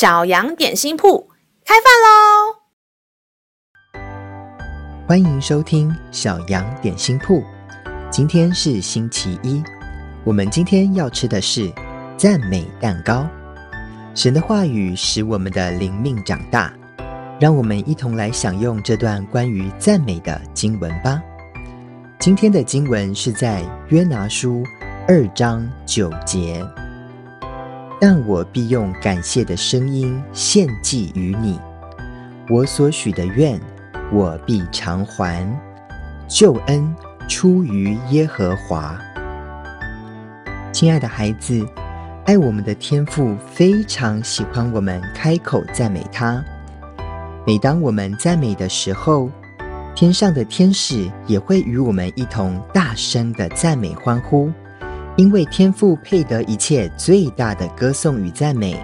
小羊点心铺开饭喽！欢迎收听小羊点心铺。今天是星期一，我们今天要吃的是赞美蛋糕。神的话语使我们的灵命长大，让我们一同来享用这段关于赞美的经文吧。今天的经文是在约拿书二章九节。但我必用感谢的声音献祭于你，我所许的愿，我必偿还。救恩出于耶和华。亲爱的孩子，爱我们的天父非常喜欢我们开口赞美他。每当我们赞美的时候，天上的天使也会与我们一同大声的赞美欢呼。因为天父配得一切最大的歌颂与赞美，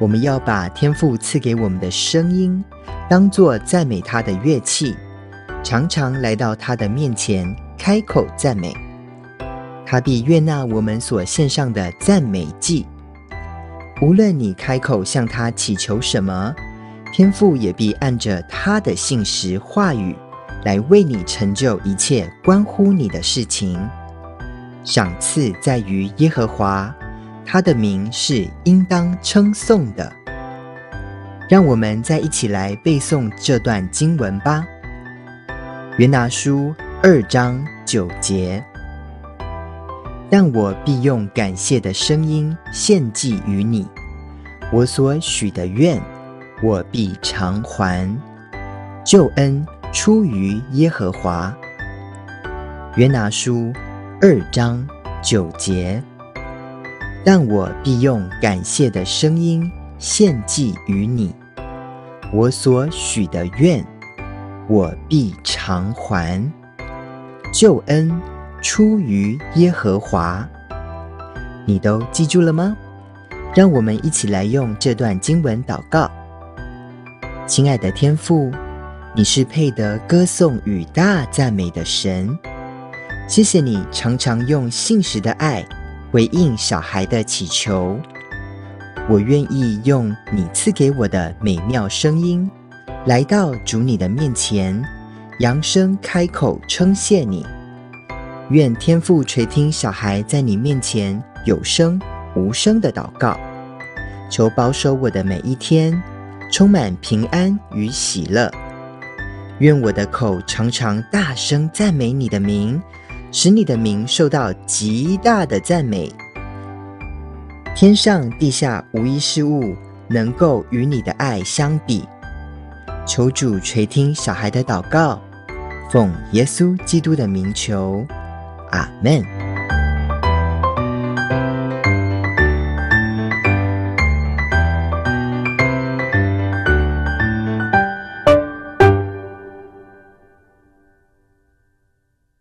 我们要把天父赐给我们的声音，当作赞美他的乐器，常常来到他的面前，开口赞美，他必悦纳我们所献上的赞美祭。无论你开口向他祈求什么，天父也必按着他的信实话语，来为你成就一切关乎你的事情。赏赐在于耶和华，他的名是应当称颂的。让我们再一起来背诵这段经文吧。约拿书二章九节：但我必用感谢的声音献祭于你，我所许的愿，我必偿还。救恩出于耶和华。约拿书。二章九节，但我必用感谢的声音献祭于你，我所许的愿，我必偿还。救恩出于耶和华。你都记住了吗？让我们一起来用这段经文祷告。亲爱的天父，你是配得歌颂与大赞美的神。谢谢你常常用信实的爱回应小孩的祈求，我愿意用你赐给我的美妙声音，来到主你的面前，扬声开口称谢你。愿天父垂听小孩在你面前有声无声的祷告，求保守我的每一天，充满平安与喜乐。愿我的口常常大声赞美你的名。使你的名受到极大的赞美，天上地下无一事物能够与你的爱相比。求主垂听小孩的祷告，奉耶稣基督的名求，阿门。